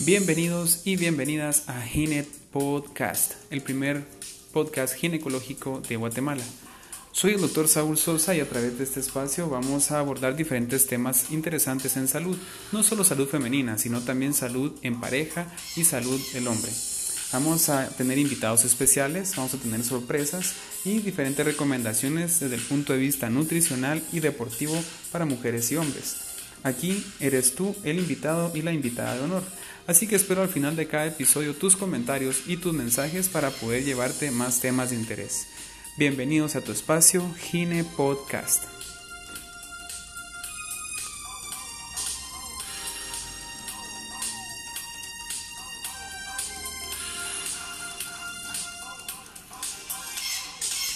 Bienvenidos y bienvenidas a Gine Podcast, el primer podcast ginecológico de Guatemala. Soy el doctor Saúl Sosa y a través de este espacio vamos a abordar diferentes temas interesantes en salud, no solo salud femenina, sino también salud en pareja y salud del hombre. Vamos a tener invitados especiales, vamos a tener sorpresas y diferentes recomendaciones desde el punto de vista nutricional y deportivo para mujeres y hombres. Aquí eres tú el invitado y la invitada de honor. Así que espero al final de cada episodio tus comentarios y tus mensajes para poder llevarte más temas de interés. Bienvenidos a tu espacio Gine Podcast.